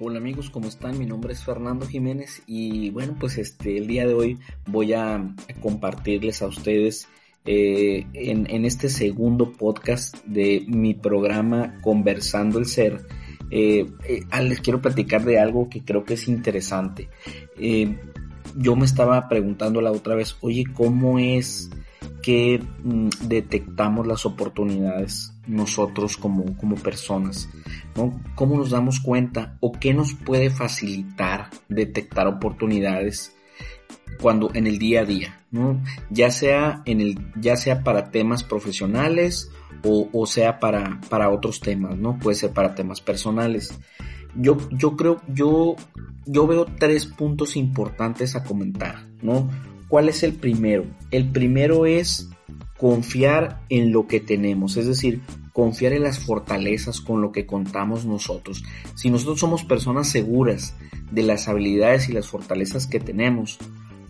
Hola amigos, ¿cómo están? Mi nombre es Fernando Jiménez y bueno, pues este el día de hoy voy a compartirles a ustedes eh, en, este segundo podcast de mi programa Conversando el Ser. Eh, eh, les quiero platicar de algo que creo que es interesante. Yo me estaba preguntando la otra vez, oye, ¿cómo es que mm, detectamos las oportunidades nosotros como, como personas? ¿no? ¿Cómo nos damos cuenta o qué nos puede facilitar detectar oportunidades cuando en el día a día, ¿no? Ya sea en el, ya sea para temas profesionales o, o sea para, para otros temas, ¿no? Puede ser para temas personales. Yo, yo creo, yo, yo veo tres puntos importantes a comentar, ¿no? ¿Cuál es el primero? El primero es confiar en lo que tenemos, es decir, confiar en las fortalezas con lo que contamos nosotros. Si nosotros somos personas seguras de las habilidades y las fortalezas que tenemos,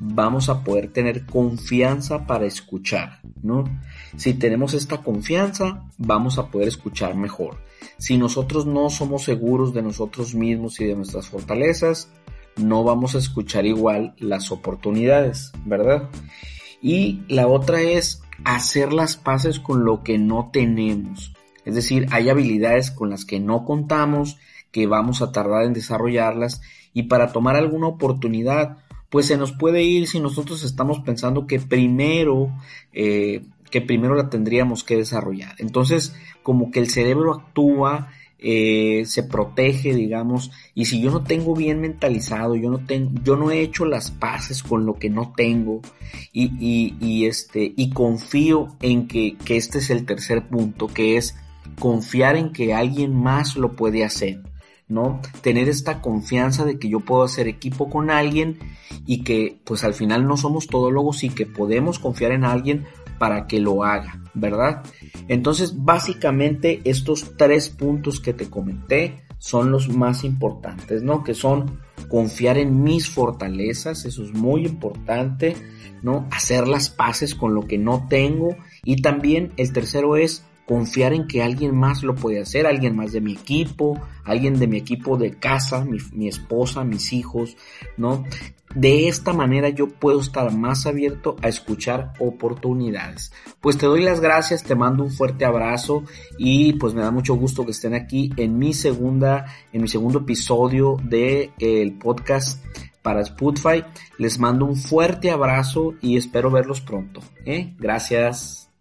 vamos a poder tener confianza para escuchar, ¿no? Si tenemos esta confianza, vamos a poder escuchar mejor. Si nosotros no somos seguros de nosotros mismos y de nuestras fortalezas, no vamos a escuchar igual las oportunidades, ¿verdad? Y la otra es hacer las paces con lo que no tenemos. Es decir, hay habilidades con las que no contamos, que vamos a tardar en desarrollarlas y para tomar alguna oportunidad, pues se nos puede ir si nosotros estamos pensando que primero, eh, que primero la tendríamos que desarrollar. Entonces, como que el cerebro actúa eh, se protege, digamos, y si yo no tengo bien mentalizado, yo no tengo, yo no he hecho las paces con lo que no tengo, y, y, este, y confío en que, que este es el tercer punto, que es confiar en que alguien más lo puede hacer. ¿no? Tener esta confianza de que yo puedo hacer equipo con alguien y que pues al final no somos todólogos y que podemos confiar en alguien para que lo haga, ¿verdad? Entonces, básicamente estos tres puntos que te comenté son los más importantes, ¿no? Que son confiar en mis fortalezas, eso es muy importante, ¿no? Hacer las paces con lo que no tengo y también el tercero es confiar en que alguien más lo puede hacer, alguien más de mi equipo, alguien de mi equipo de casa, mi, mi, esposa, mis hijos, ¿no? De esta manera yo puedo estar más abierto a escuchar oportunidades. Pues te doy las gracias, te mando un fuerte abrazo y pues me da mucho gusto que estén aquí en mi segunda, en mi segundo episodio de el podcast para Spotify. Les mando un fuerte abrazo y espero verlos pronto. ¿eh? Gracias.